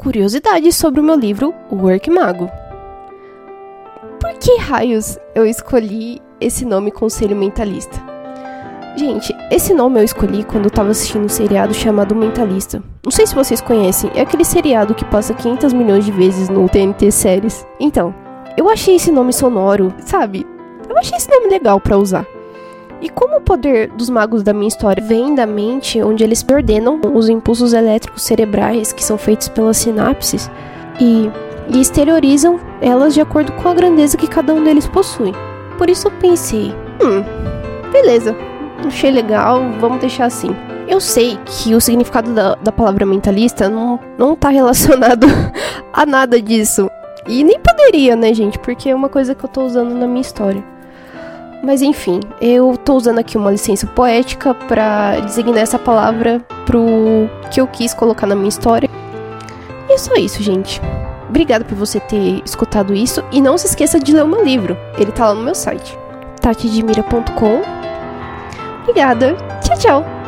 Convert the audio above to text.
curiosidades sobre o meu livro Work Mago. Por que raios eu escolhi esse nome Conselho Mentalista? Gente, esse nome eu escolhi quando eu tava assistindo um seriado chamado Mentalista. Não sei se vocês conhecem, é aquele seriado que passa 500 milhões de vezes no TNT Séries. Então, eu achei esse nome sonoro, sabe? Eu achei esse nome legal para usar. E como o poder dos magos da minha história vem da mente, onde eles ordenam os impulsos elétricos cerebrais que são feitos pelas sinapses e, e exteriorizam elas de acordo com a grandeza que cada um deles possui. Por isso eu pensei, hum, beleza, achei legal, vamos deixar assim. Eu sei que o significado da, da palavra mentalista não, não tá relacionado a nada disso. E nem poderia, né, gente? Porque é uma coisa que eu tô usando na minha história. Mas enfim, eu tô usando aqui uma licença poética para designar essa palavra pro que eu quis colocar na minha história. E é só isso, gente. Obrigada por você ter escutado isso e não se esqueça de ler o meu livro. Ele tá lá no meu site, tatidmira.com. Obrigada. Tchau, tchau.